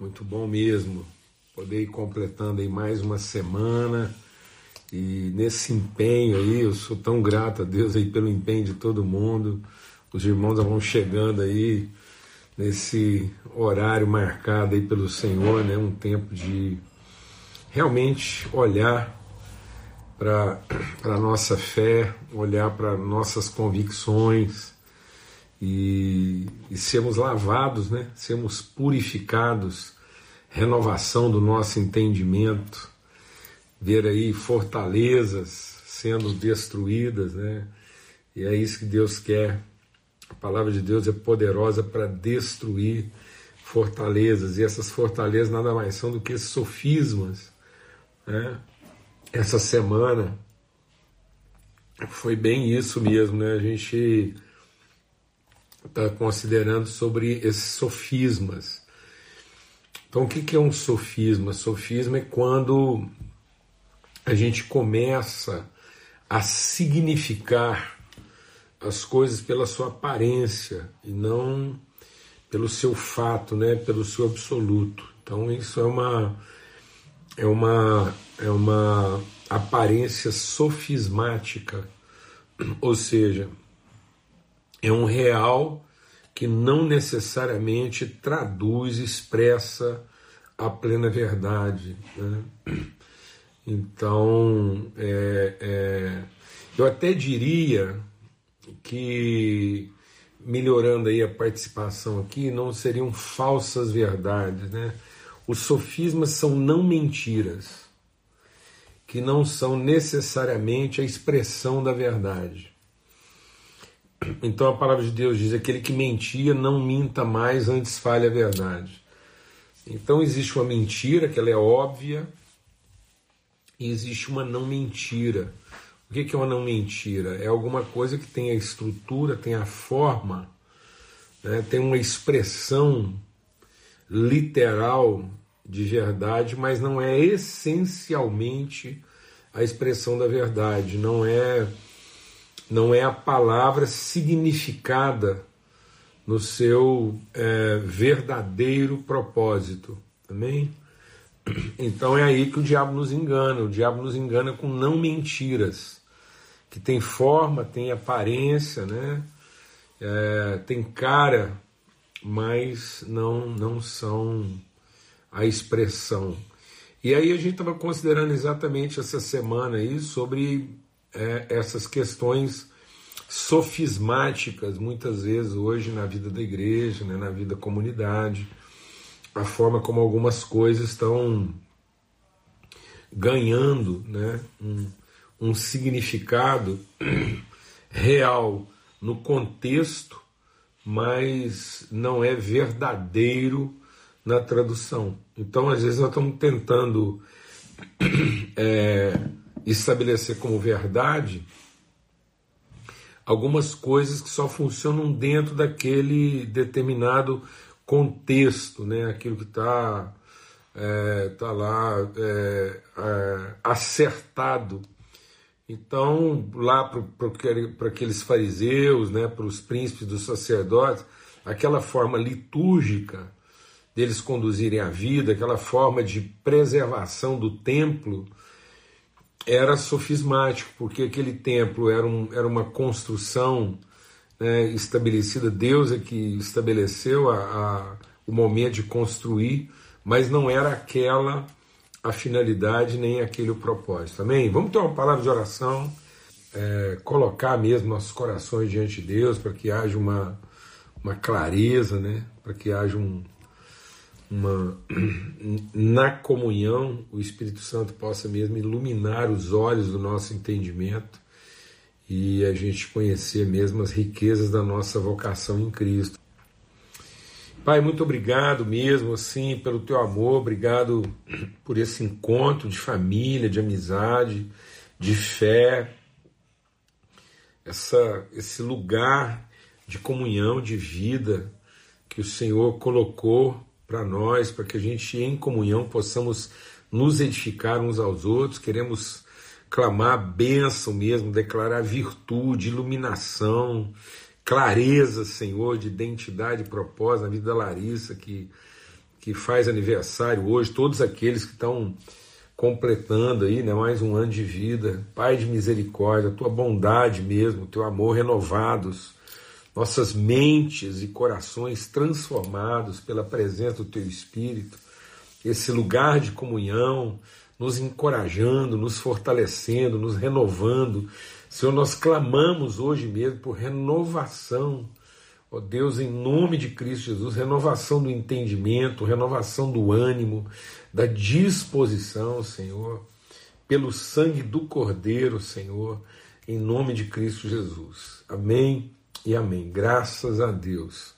Muito bom mesmo poder ir completando aí mais uma semana e nesse empenho aí, eu sou tão grato a Deus aí pelo empenho de todo mundo. Os irmãos vão chegando aí nesse horário marcado aí pelo Senhor, né? Um tempo de realmente olhar para a nossa fé, olhar para nossas convicções e, e sermos lavados, né? sermos purificados, renovação do nosso entendimento, ver aí fortalezas sendo destruídas, né? E é isso que Deus quer. A palavra de Deus é poderosa para destruir fortalezas, e essas fortalezas nada mais são do que sofismas, né? essa semana foi bem isso mesmo, né? A gente está considerando sobre esses sofismas. Então, o que é um sofisma? Sofisma é quando a gente começa a significar as coisas pela sua aparência e não pelo seu fato, né? Pelo seu absoluto. Então, isso é uma é uma, é uma aparência sofismática, ou seja, é um real que não necessariamente traduz, expressa a plena verdade. Né? Então, é, é, eu até diria que, melhorando aí a participação aqui, não seriam falsas verdades, né? Os sofismas são não mentiras, que não são necessariamente a expressão da verdade. Então a palavra de Deus diz: aquele que mentia, não minta mais, antes fale a verdade. Então existe uma mentira, que ela é óbvia, e existe uma não mentira. O que é uma não mentira? É alguma coisa que tem a estrutura, tem a forma, né, tem uma expressão literal de verdade, mas não é essencialmente a expressão da verdade, não é não é a palavra significada no seu é, verdadeiro propósito. Amém? Então é aí que o diabo nos engana. O diabo nos engana com não mentiras, que tem forma, tem aparência, né? É, tem cara, mas não, não são a expressão. E aí a gente estava considerando exatamente essa semana aí sobre é, essas questões sofismáticas, muitas vezes hoje na vida da igreja, né, na vida da comunidade, a forma como algumas coisas estão ganhando né, um, um significado real no contexto, mas não é verdadeiro na tradução. Então, às vezes, nós estamos tentando é, estabelecer como verdade algumas coisas que só funcionam dentro daquele determinado contexto, né? aquilo que está é, tá lá é, é, acertado. Então, lá para aqueles fariseus, né, para os príncipes dos sacerdotes, aquela forma litúrgica deles conduzirem a vida, aquela forma de preservação do templo, era sofismático, porque aquele templo era, um, era uma construção né, estabelecida, Deus é que estabeleceu a, a, o momento de construir, mas não era aquela a finalidade nem aquele o propósito. Amém? Vamos ter uma palavra de oração, é, colocar mesmo nossos corações diante de Deus para que haja uma, uma clareza, né? para que haja um, uma na comunhão o Espírito Santo possa mesmo iluminar os olhos do nosso entendimento e a gente conhecer mesmo as riquezas da nossa vocação em Cristo. Pai, muito obrigado mesmo assim pelo teu amor, obrigado por esse encontro de família, de amizade, de fé, essa, esse lugar de comunhão, de vida que o Senhor colocou para nós, para que a gente, em comunhão, possamos nos edificar uns aos outros. Queremos clamar bênção mesmo, declarar virtude, iluminação, clareza, Senhor, de identidade e propósito na vida da Larissa, que que faz aniversário hoje, todos aqueles que estão completando aí, né, mais um ano de vida. Pai de misericórdia, tua bondade mesmo, teu amor renovados, nossas mentes e corações transformados pela presença do teu Espírito, esse lugar de comunhão, nos encorajando, nos fortalecendo, nos renovando. Senhor, nós clamamos hoje mesmo por renovação. Ó oh Deus, em nome de Cristo Jesus, renovação do entendimento, renovação do ânimo, da disposição, Senhor, pelo sangue do Cordeiro, Senhor, em nome de Cristo Jesus. Amém e amém. Graças a Deus.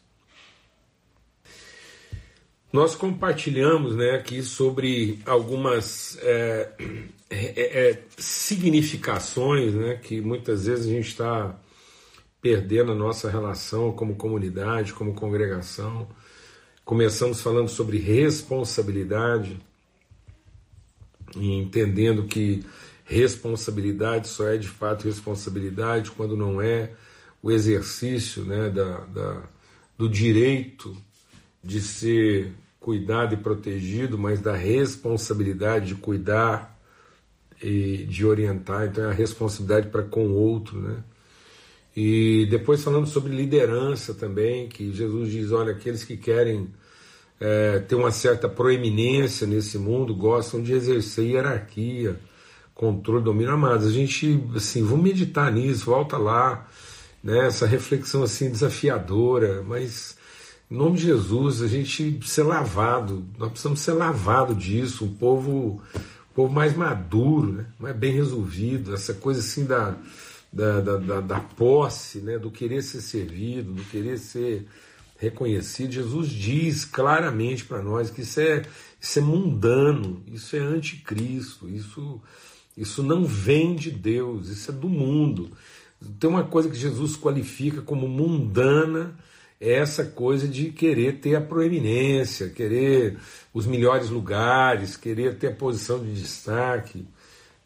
Nós compartilhamos né, aqui sobre algumas é, é, é, significações né, que muitas vezes a gente está perdendo a nossa relação como comunidade, como congregação. Começamos falando sobre responsabilidade e entendendo que responsabilidade só é de fato responsabilidade quando não é o exercício né, da, da, do direito de ser cuidado e protegido, mas da responsabilidade de cuidar e de orientar. Então é a responsabilidade para com o outro, né? E depois falando sobre liderança também, que Jesus diz: olha, aqueles que querem é, ter uma certa proeminência nesse mundo gostam de exercer hierarquia, controle, domínio. Amados, a gente, assim, vamos meditar nisso, volta lá, né, essa reflexão assim desafiadora, mas em nome de Jesus, a gente ser lavado, nós precisamos ser lavado disso, um povo, um povo mais maduro, né, mais bem resolvido, essa coisa assim da da, da, da, da posse, né, do querer ser servido, do querer ser reconhecido. Jesus diz claramente para nós que isso é, isso é mundano, isso é anticristo, isso, isso não vem de Deus, isso é do mundo. Tem uma coisa que Jesus qualifica como mundana, é essa coisa de querer ter a proeminência, querer os melhores lugares, querer ter a posição de destaque.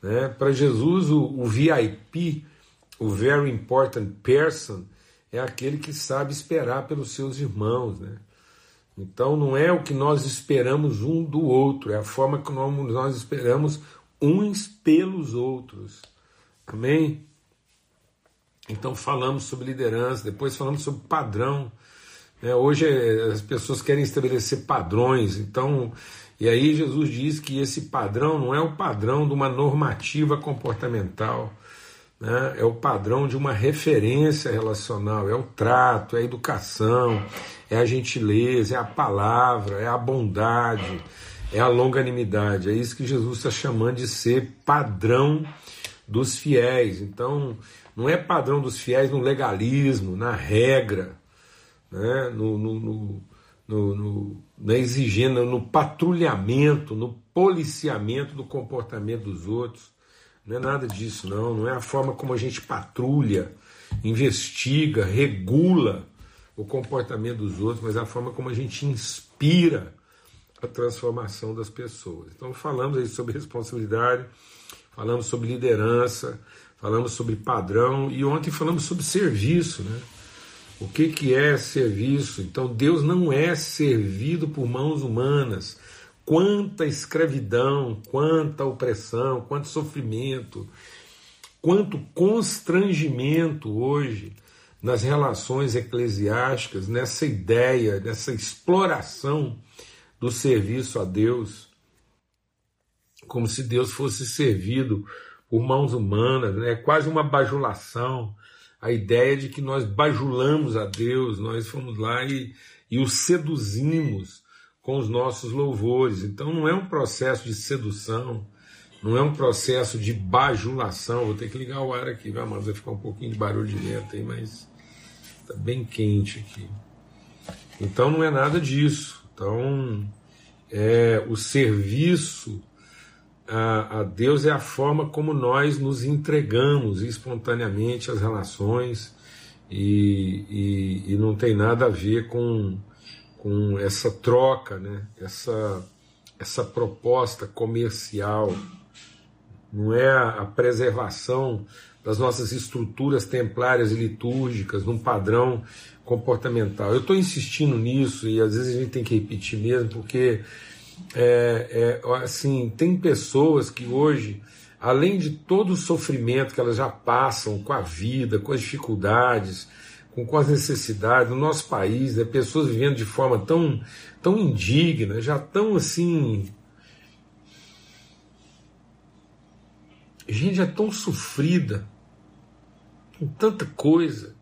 Né? Para Jesus, o, o VIP o very important person é aquele que sabe esperar pelos seus irmãos, né? Então não é o que nós esperamos um do outro, é a forma que nós esperamos uns pelos outros. Amém? Então falamos sobre liderança, depois falamos sobre padrão. Né? Hoje eh, as pessoas querem estabelecer padrões, então e aí Jesus diz que esse padrão não é o padrão de uma normativa comportamental né? é o padrão de uma referência relacional, é o trato, é a educação, é a gentileza, é a palavra, é a bondade, é a longanimidade. É isso que Jesus está chamando de ser padrão dos fiéis. Então, não é padrão dos fiéis no legalismo, na regra, né? no, no, no, no na exigência, no patrulhamento, no policiamento do comportamento dos outros não é nada disso, não. Não é a forma como a gente patrulha, investiga, regula o comportamento dos outros, mas é a forma como a gente inspira a transformação das pessoas. Então, falamos aí sobre responsabilidade, falamos sobre liderança, falamos sobre padrão e ontem falamos sobre serviço, né? O que, que é serviço? Então, Deus não é servido por mãos humanas. Quanta escravidão, quanta opressão, quanto sofrimento, quanto constrangimento hoje nas relações eclesiásticas, nessa ideia, nessa exploração do serviço a Deus, como se Deus fosse servido por mãos humanas, né? é quase uma bajulação, a ideia de que nós bajulamos a Deus, nós fomos lá e, e o seduzimos com os nossos louvores. Então não é um processo de sedução, não é um processo de bajulação. Vou ter que ligar o ar aqui, vai, mas vai ficar um pouquinho de barulho de vento aí, mas está bem quente aqui. Então não é nada disso. Então é o serviço a, a Deus é a forma como nós nos entregamos espontaneamente às relações e, e, e não tem nada a ver com com essa troca, né? essa, essa proposta comercial, não é a preservação das nossas estruturas templárias e litúrgicas num padrão comportamental. Eu estou insistindo nisso e às vezes a gente tem que repetir mesmo, porque é, é, assim tem pessoas que hoje, além de todo o sofrimento que elas já passam com a vida, com as dificuldades, com, com as necessidades do nosso país, né, pessoas vivendo de forma tão, tão indigna, já tão assim. Gente é tão sofrida, com tanta coisa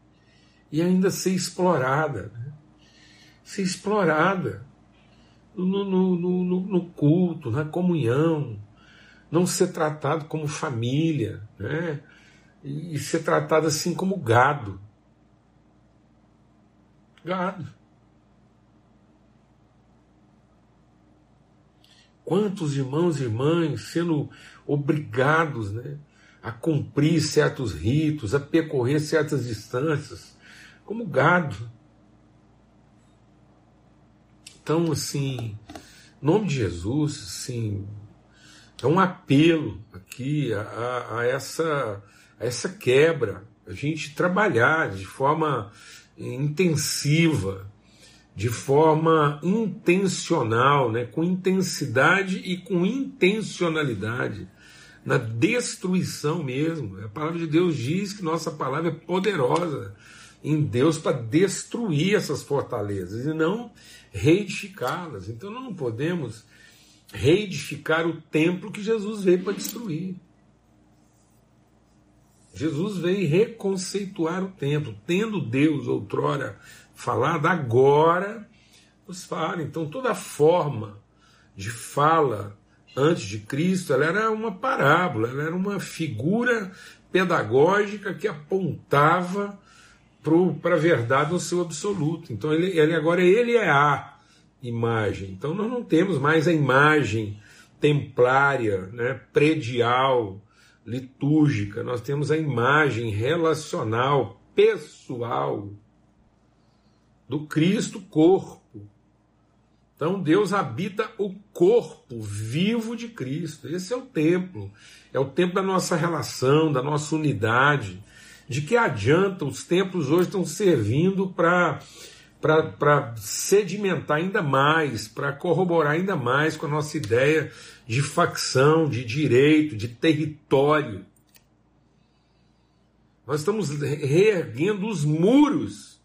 e ainda ser explorada. Né? Ser explorada no, no, no, no, culto, na comunhão, não ser tratado como família, né? e ser tratado assim como gado. Gado. Quantos irmãos e irmãs sendo obrigados né, a cumprir certos ritos, a percorrer certas distâncias, como gado. Então, assim, nome de Jesus, assim, é um apelo aqui a, a, essa, a essa quebra, a gente trabalhar de forma intensiva, de forma intencional, né, com intensidade e com intencionalidade, na destruição mesmo. A palavra de Deus diz que nossa palavra é poderosa em Deus para destruir essas fortalezas e não reedificá-las. Então nós não podemos reedificar o templo que Jesus veio para destruir. Jesus veio reconceituar o templo, tendo Deus outrora falado, agora nos fala. Então toda forma de fala antes de Cristo, ela era uma parábola, ela era uma figura pedagógica que apontava para a verdade no seu absoluto. Então ele, ele agora ele é a imagem. Então nós não temos mais a imagem templária, né, predial, litúrgica. Nós temos a imagem relacional, pessoal do Cristo corpo. Então Deus habita o corpo vivo de Cristo. Esse é o templo. É o templo da nossa relação, da nossa unidade de que adianta os templos hoje estão servindo para para sedimentar ainda mais, para corroborar ainda mais com a nossa ideia de facção, de direito, de território. Nós estamos reerguendo os muros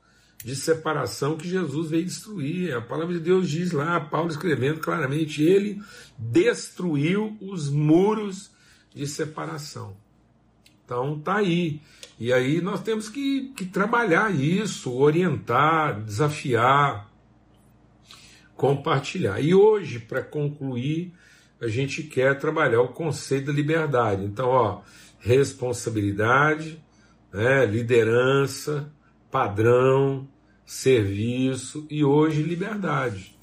de separação que Jesus veio destruir. A palavra de Deus diz lá, Paulo escrevendo claramente, ele destruiu os muros de separação. Então tá aí. E aí nós temos que, que trabalhar isso, orientar, desafiar, compartilhar. E hoje, para concluir, a gente quer trabalhar o conceito da liberdade. Então, ó, responsabilidade, né, liderança, padrão, serviço e hoje liberdade.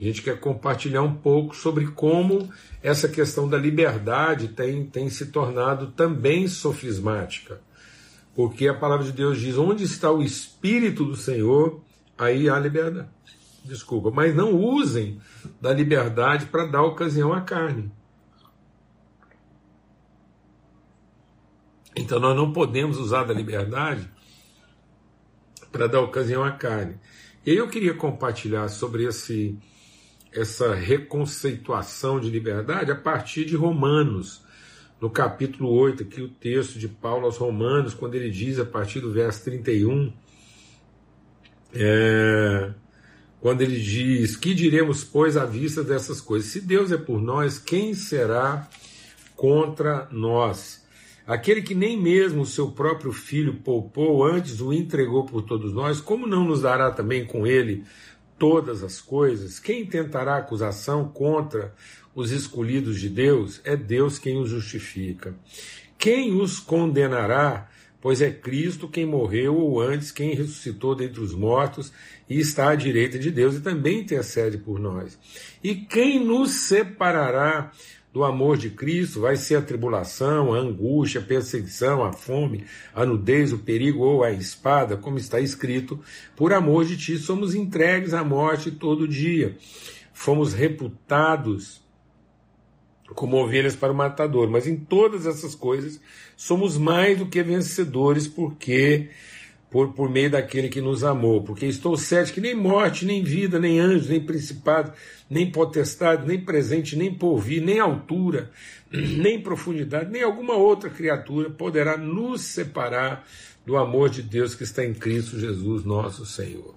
A gente quer compartilhar um pouco sobre como essa questão da liberdade tem, tem se tornado também sofismática. Porque a palavra de Deus diz: onde está o Espírito do Senhor, aí há liberdade. Desculpa, mas não usem da liberdade para dar ocasião à carne. Então nós não podemos usar da liberdade para dar ocasião à carne. Eu queria compartilhar sobre esse, essa reconceituação de liberdade a partir de Romanos no capítulo 8, aqui o texto de Paulo aos Romanos, quando ele diz a partir do verso 31, é, quando ele diz: Que diremos, pois, à vista dessas coisas? Se Deus é por nós, quem será contra nós? Aquele que nem mesmo o seu próprio filho poupou, antes o entregou por todos nós, como não nos dará também com ele todas as coisas? Quem tentará acusação contra os escolhidos de Deus, é Deus quem os justifica. Quem os condenará? Pois é Cristo quem morreu, ou antes quem ressuscitou dentre os mortos e está à direita de Deus e também intercede por nós. E quem nos separará do amor de Cristo? Vai ser a tribulação, a angústia, a perseguição, a fome, a nudez, o perigo ou a espada, como está escrito: por amor de ti somos entregues à morte todo dia. Fomos reputados como ovelhas para o matador, mas em todas essas coisas somos mais do que vencedores, porque por, por meio daquele que nos amou, porque estou certo que nem morte, nem vida, nem anjo, nem principado, nem potestade, nem presente, nem porvir, nem altura, nem profundidade, nem alguma outra criatura poderá nos separar do amor de Deus que está em Cristo Jesus, nosso Senhor.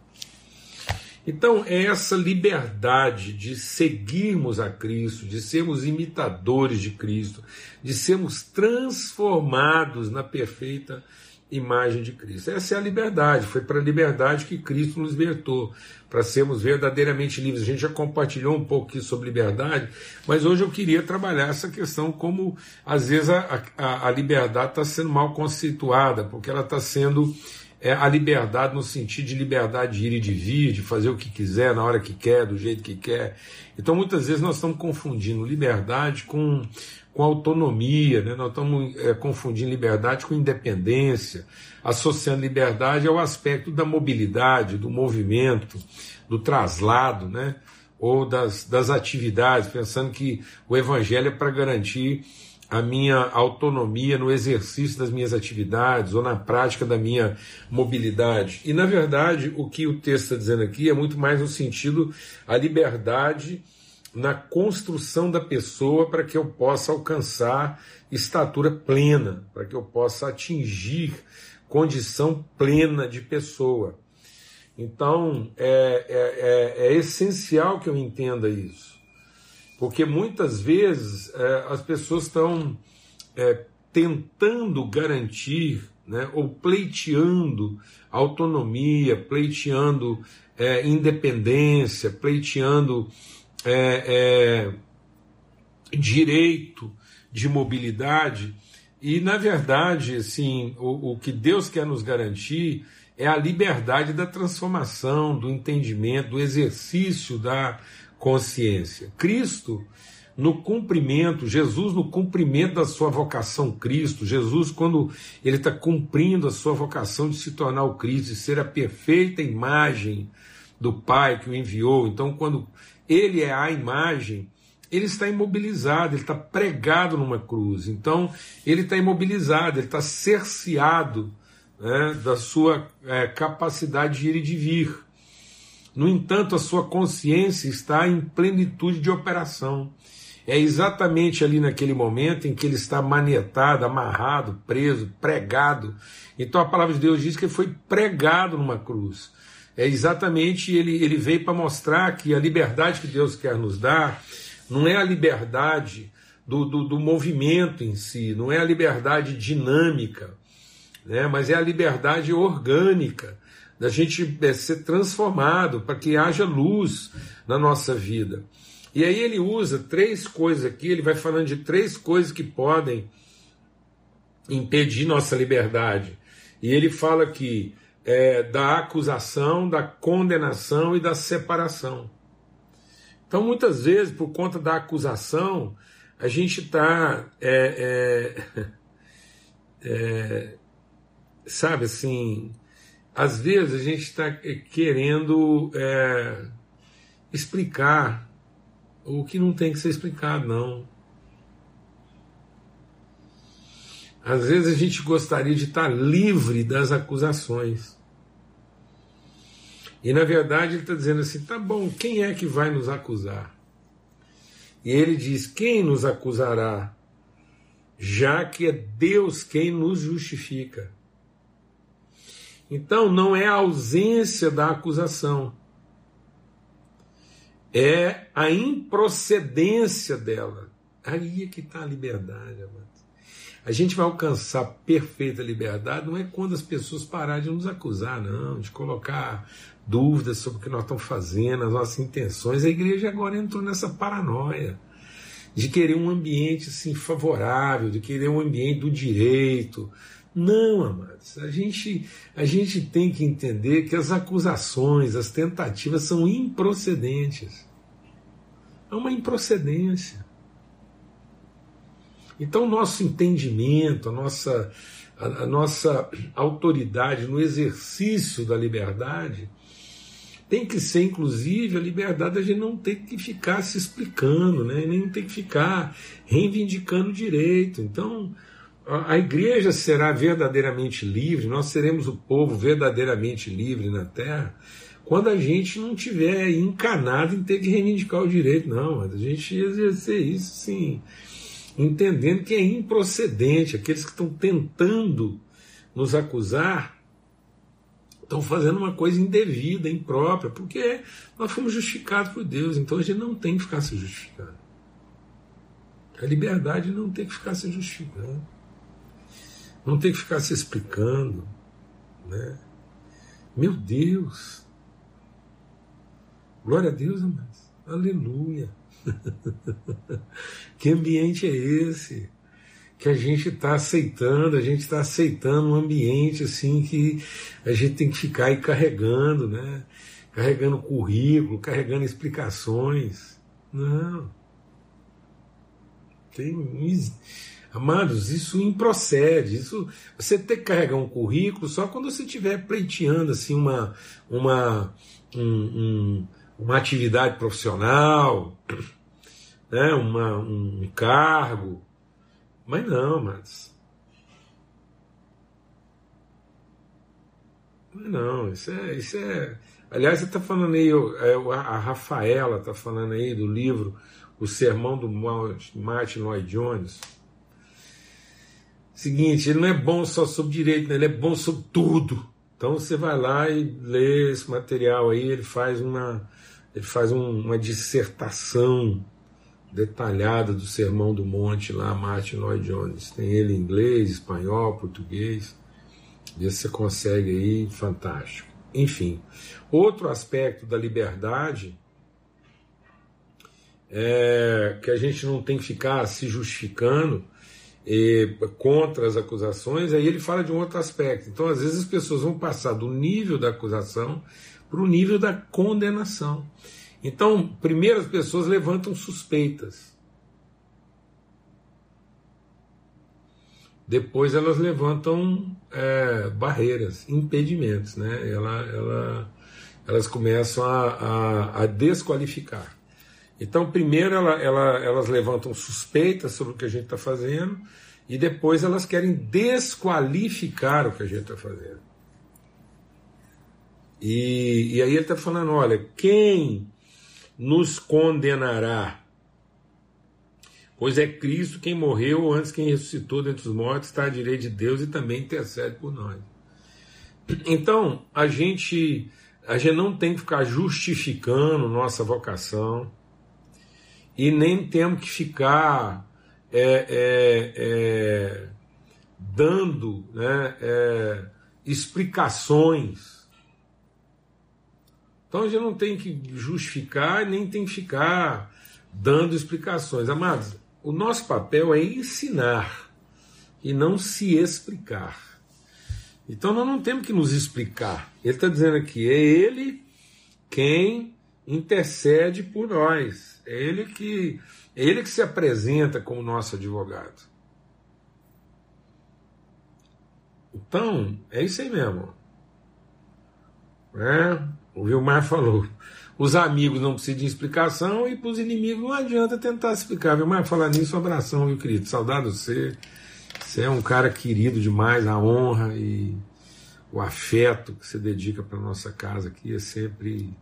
Então, é essa liberdade de seguirmos a Cristo, de sermos imitadores de Cristo, de sermos transformados na perfeita imagem de Cristo. Essa é a liberdade, foi para a liberdade que Cristo nos libertou, para sermos verdadeiramente livres. A gente já compartilhou um pouco aqui sobre liberdade, mas hoje eu queria trabalhar essa questão como às vezes a, a, a liberdade está sendo mal conceituada, porque ela está sendo é, a liberdade no sentido de liberdade de ir e de vir, de fazer o que quiser, na hora que quer, do jeito que quer. Então muitas vezes nós estamos confundindo liberdade com com autonomia, né? nós estamos é, confundindo liberdade com independência, associando liberdade ao aspecto da mobilidade, do movimento, do traslado, né? ou das, das atividades, pensando que o evangelho é para garantir a minha autonomia no exercício das minhas atividades ou na prática da minha mobilidade. E, na verdade, o que o texto está dizendo aqui é muito mais no sentido a liberdade na construção da pessoa para que eu possa alcançar estatura plena, para que eu possa atingir condição plena de pessoa. Então, é, é, é, é essencial que eu entenda isso, porque muitas vezes é, as pessoas estão é, tentando garantir né, ou pleiteando autonomia, pleiteando é, independência, pleiteando é, é, direito de mobilidade. E, na verdade, assim, o, o que Deus quer nos garantir é a liberdade da transformação, do entendimento, do exercício da consciência. Cristo, no cumprimento, Jesus, no cumprimento da sua vocação Cristo, Jesus, quando ele está cumprindo a sua vocação de se tornar o Cristo, de ser a perfeita imagem do Pai que o enviou. Então, quando ele é a imagem, ele está imobilizado, ele está pregado numa cruz. Então, ele está imobilizado, ele está cerceado né, da sua é, capacidade de ir e de vir. No entanto, a sua consciência está em plenitude de operação. É exatamente ali naquele momento em que ele está manietado, amarrado, preso, pregado. Então a palavra de Deus diz que ele foi pregado numa cruz é exatamente ele, ele veio para mostrar que a liberdade que Deus quer nos dar não é a liberdade do, do, do movimento em si, não é a liberdade dinâmica, né, mas é a liberdade orgânica da gente é, ser transformado para que haja luz na nossa vida. E aí ele usa três coisas aqui, ele vai falando de três coisas que podem impedir nossa liberdade. E ele fala que é, da acusação, da condenação e da separação. Então, muitas vezes, por conta da acusação, a gente está, é, é, é, sabe assim, às vezes a gente está querendo é, explicar o que não tem que ser explicado, não. Às vezes a gente gostaria de estar livre das acusações. E na verdade ele está dizendo assim: tá bom, quem é que vai nos acusar? E ele diz: quem nos acusará? Já que é Deus quem nos justifica. Então não é a ausência da acusação, é a improcedência dela. Aí é que está a liberdade, amado. A gente vai alcançar perfeita liberdade não é quando as pessoas pararem de nos acusar, não, de colocar dúvidas sobre o que nós estamos fazendo, as nossas intenções. A igreja agora entrou nessa paranoia de querer um ambiente assim favorável, de querer um ambiente do direito. Não, amados, a gente, a gente tem que entender que as acusações, as tentativas são improcedentes. É uma improcedência. Então, o nosso entendimento, a nossa, a, a nossa autoridade no exercício da liberdade tem que ser, inclusive, a liberdade da gente não ter que ficar se explicando, né? nem ter que ficar reivindicando direito. Então, a igreja será verdadeiramente livre, nós seremos o povo verdadeiramente livre na terra, quando a gente não tiver encanado em ter que reivindicar o direito, não, a gente exercer isso sim, entendendo que é improcedente, aqueles que estão tentando nos acusar estão fazendo uma coisa indevida, imprópria, porque nós fomos justificados por Deus, então a gente não tem que ficar se justificando. A liberdade não tem que ficar se justificando, não tem que ficar se explicando, né? Meu Deus, glória a Deus, amados, aleluia. que ambiente é esse? que a gente está aceitando, a gente está aceitando um ambiente assim que a gente tem que ficar aí carregando, né? Carregando currículo, carregando explicações. Não. Tem. Amados, isso improcede. Isso, você tem que carregar um currículo só quando você estiver pleiteando assim, uma, uma, um, um, uma atividade profissional, né? uma, um cargo mas não, mas. Não, isso é. Isso é... Aliás, você está falando aí, é, a Rafaela está falando aí do livro O Sermão do Martin Lloyd Jones. Seguinte, ele não é bom só sobre direito, né? ele é bom sobre tudo. Então você vai lá e lê esse material aí, ele faz uma, ele faz um, uma dissertação detalhada do Sermão do Monte lá, Martin Lloyd Jones. Tem ele em inglês, espanhol, português. Vê se você consegue aí, fantástico. Enfim, outro aspecto da liberdade é que a gente não tem que ficar se justificando e, contra as acusações, aí ele fala de um outro aspecto. Então, às vezes, as pessoas vão passar do nível da acusação para o nível da condenação. Então, primeiro as pessoas levantam suspeitas. Depois elas levantam é, barreiras, impedimentos, né? Ela, ela, elas começam a, a, a desqualificar. Então, primeiro ela, ela, elas levantam suspeitas sobre o que a gente está fazendo, e depois elas querem desqualificar o que a gente está fazendo. E, e aí ele está falando: olha, quem nos condenará? Pois é Cristo quem morreu antes quem ressuscitou dentre os mortos, está à direita de Deus e também intercede por nós. Então, a gente, a gente não tem que ficar justificando nossa vocação e nem temos que ficar é, é, é, dando né, é, explicações então a gente não tem que justificar nem tem que ficar dando explicações. Amados, o nosso papel é ensinar e não se explicar. Então nós não temos que nos explicar. Ele está dizendo aqui, é Ele quem intercede por nós. É Ele que, é Ele que se apresenta como nosso advogado. Então, é isso aí mesmo. É, o Vilmar falou. Os amigos não precisam de explicação e para os inimigos não adianta tentar explicar. Vilmar, falar nisso, um abração, meu querido. Saudade de você. Você é um cara querido demais, a honra e o afeto que você dedica para nossa casa aqui é sempre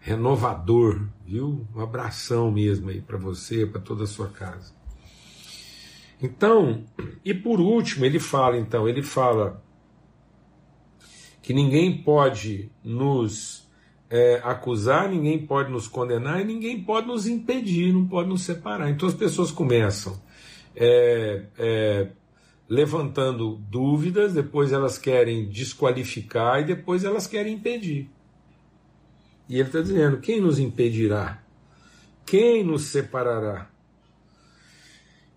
renovador, viu? Um abração mesmo aí para você, para toda a sua casa. Então, e por último, ele fala então, ele fala que ninguém pode nos é, acusar, ninguém pode nos condenar e ninguém pode nos impedir, não pode nos separar. Então as pessoas começam é, é, levantando dúvidas, depois elas querem desqualificar e depois elas querem impedir. E ele está dizendo: quem nos impedirá? Quem nos separará?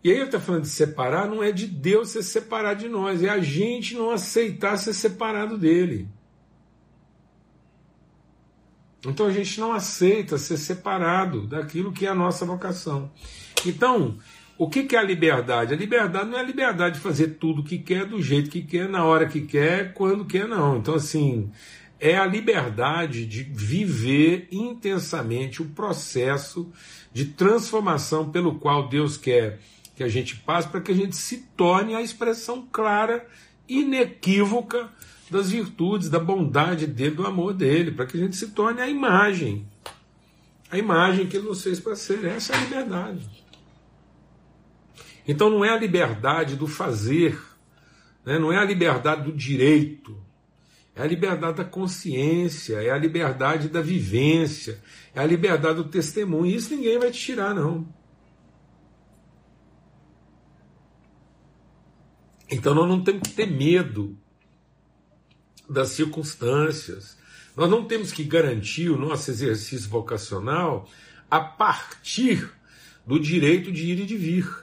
E aí ele está falando de separar, não é de Deus se separar de nós, é a gente não aceitar ser separado dele. Então a gente não aceita ser separado daquilo que é a nossa vocação. Então, o que é a liberdade? A liberdade não é a liberdade de fazer tudo o que quer, do jeito que quer, na hora que quer, quando quer, não. Então, assim, é a liberdade de viver intensamente o processo de transformação pelo qual Deus quer que a gente passa para que a gente se torne a expressão clara, inequívoca das virtudes, da bondade dele, do amor dele, para que a gente se torne a imagem. A imagem que ele nos fez para ser. Essa é a liberdade. Então não é a liberdade do fazer, né? não é a liberdade do direito, é a liberdade da consciência, é a liberdade da vivência, é a liberdade do testemunho. Isso ninguém vai te tirar, não. Então nós não temos que ter medo das circunstâncias. Nós não temos que garantir o nosso exercício vocacional a partir do direito de ir e de vir.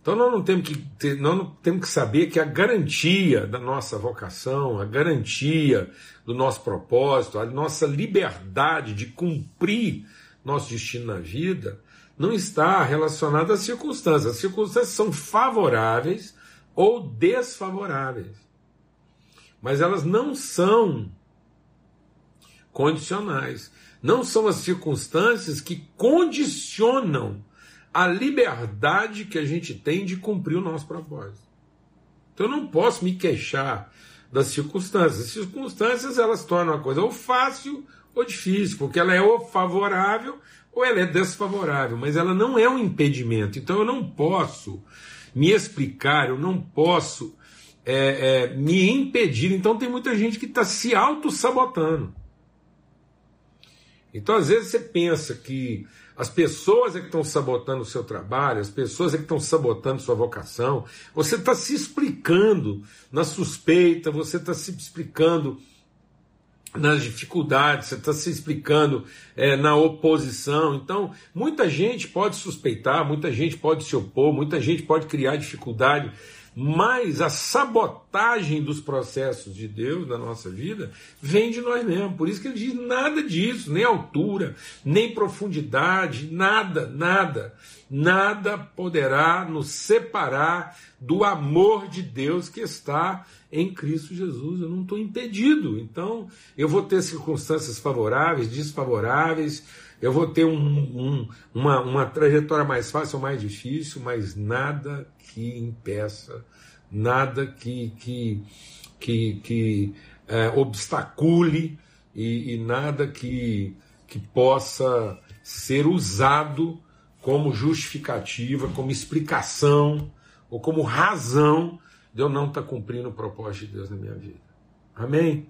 Então nós não temos que ter, nós não temos que saber que a garantia da nossa vocação, a garantia do nosso propósito, a nossa liberdade de cumprir nosso destino na vida, não está relacionada às circunstâncias. As circunstâncias são favoráveis ou desfavoráveis. Mas elas não são condicionais. Não são as circunstâncias que condicionam a liberdade que a gente tem de cumprir o nosso propósito. Então eu não posso me queixar das circunstâncias. As circunstâncias elas tornam a coisa ou fácil ou difícil, porque ela é ou favorável ou ela é desfavorável, mas ela não é um impedimento. Então eu não posso me explicar, eu não posso é, é, me impedir. Então tem muita gente que está se auto-sabotando. Então às vezes você pensa que as pessoas é que estão sabotando o seu trabalho, as pessoas é que estão sabotando sua vocação. Você está se explicando na suspeita, você está se explicando nas dificuldades, você está se explicando é, na oposição. Então, muita gente pode suspeitar, muita gente pode se opor, muita gente pode criar dificuldade mas a sabotagem dos processos de Deus na nossa vida vem de nós mesmos. Por isso que ele diz nada disso, nem altura, nem profundidade, nada, nada, nada poderá nos separar do amor de Deus que está em Cristo Jesus. Eu não estou impedido. Então, eu vou ter circunstâncias favoráveis, desfavoráveis, eu vou ter um, um, uma, uma trajetória mais fácil ou mais difícil, mas nada que impeça, nada que, que, que, que é, obstacule e, e nada que, que possa ser usado como justificativa, como explicação ou como razão de eu não estar cumprindo o propósito de Deus na minha vida. Amém?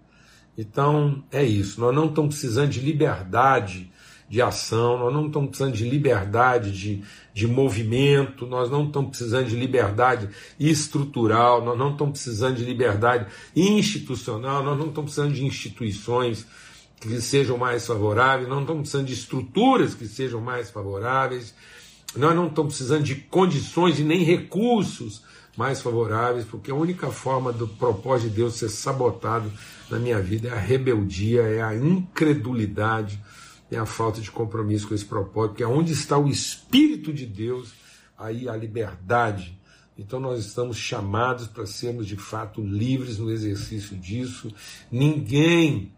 Então é isso. Nós não estamos precisando de liberdade de ação, nós não estamos precisando de liberdade de, de movimento, nós não estamos precisando de liberdade estrutural, nós não estamos precisando de liberdade institucional, nós não estamos precisando de instituições que sejam mais favoráveis, nós não estamos precisando de estruturas que sejam mais favoráveis, nós não estamos precisando de condições e nem recursos mais favoráveis, porque a única forma do propósito de Deus ser sabotado na minha vida é a rebeldia, é a incredulidade, é a falta de compromisso com esse propósito, porque onde está o Espírito de Deus, aí a liberdade. Então nós estamos chamados para sermos de fato livres no exercício disso. Ninguém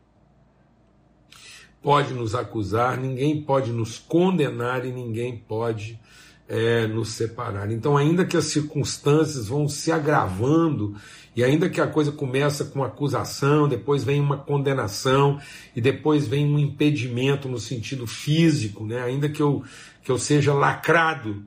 pode nos acusar, ninguém pode nos condenar e ninguém pode é, nos separar. Então, ainda que as circunstâncias vão se agravando e ainda que a coisa começa com acusação, depois vem uma condenação e depois vem um impedimento no sentido físico, né? ainda que eu, que eu seja lacrado.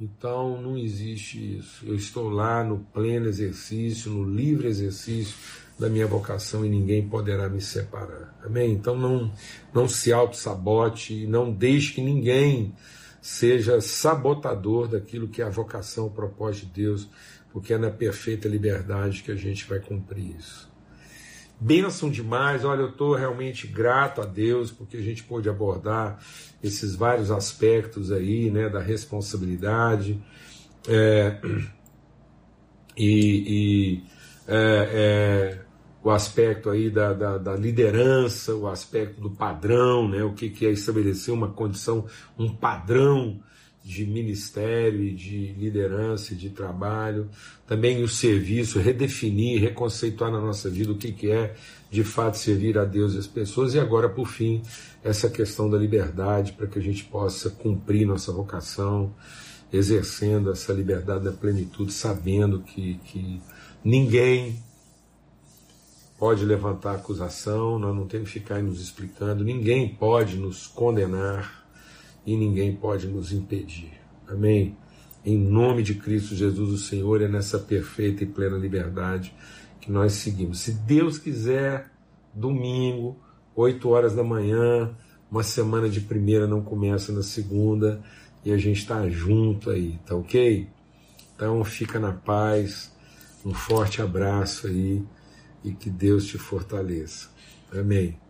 Então não existe isso. Eu estou lá no pleno exercício, no livre exercício da minha vocação e ninguém poderá me separar. Amém? Então não, não se auto-sabote, não deixe que ninguém seja sabotador daquilo que é a vocação, o propósito de Deus porque é na perfeita liberdade que a gente vai cumprir isso. Bênção demais, olha, eu estou realmente grato a Deus porque a gente pôde abordar esses vários aspectos aí, né, da responsabilidade é, e, e é, é, o aspecto aí da, da, da, liderança, o aspecto do padrão, né, o que, que é estabelecer uma condição, um padrão de ministério, de liderança, de trabalho, também o serviço, redefinir, reconceituar na nossa vida o que, que é de fato servir a Deus e as pessoas, e agora, por fim, essa questão da liberdade para que a gente possa cumprir nossa vocação exercendo essa liberdade da plenitude, sabendo que, que ninguém pode levantar acusação, nós não temos que ficar nos explicando, ninguém pode nos condenar e ninguém pode nos impedir. Amém? Em nome de Cristo Jesus, o Senhor, é nessa perfeita e plena liberdade que nós seguimos. Se Deus quiser, domingo, 8 horas da manhã, uma semana de primeira não começa na segunda e a gente está junto aí, tá ok? Então fica na paz, um forte abraço aí e que Deus te fortaleça. Amém.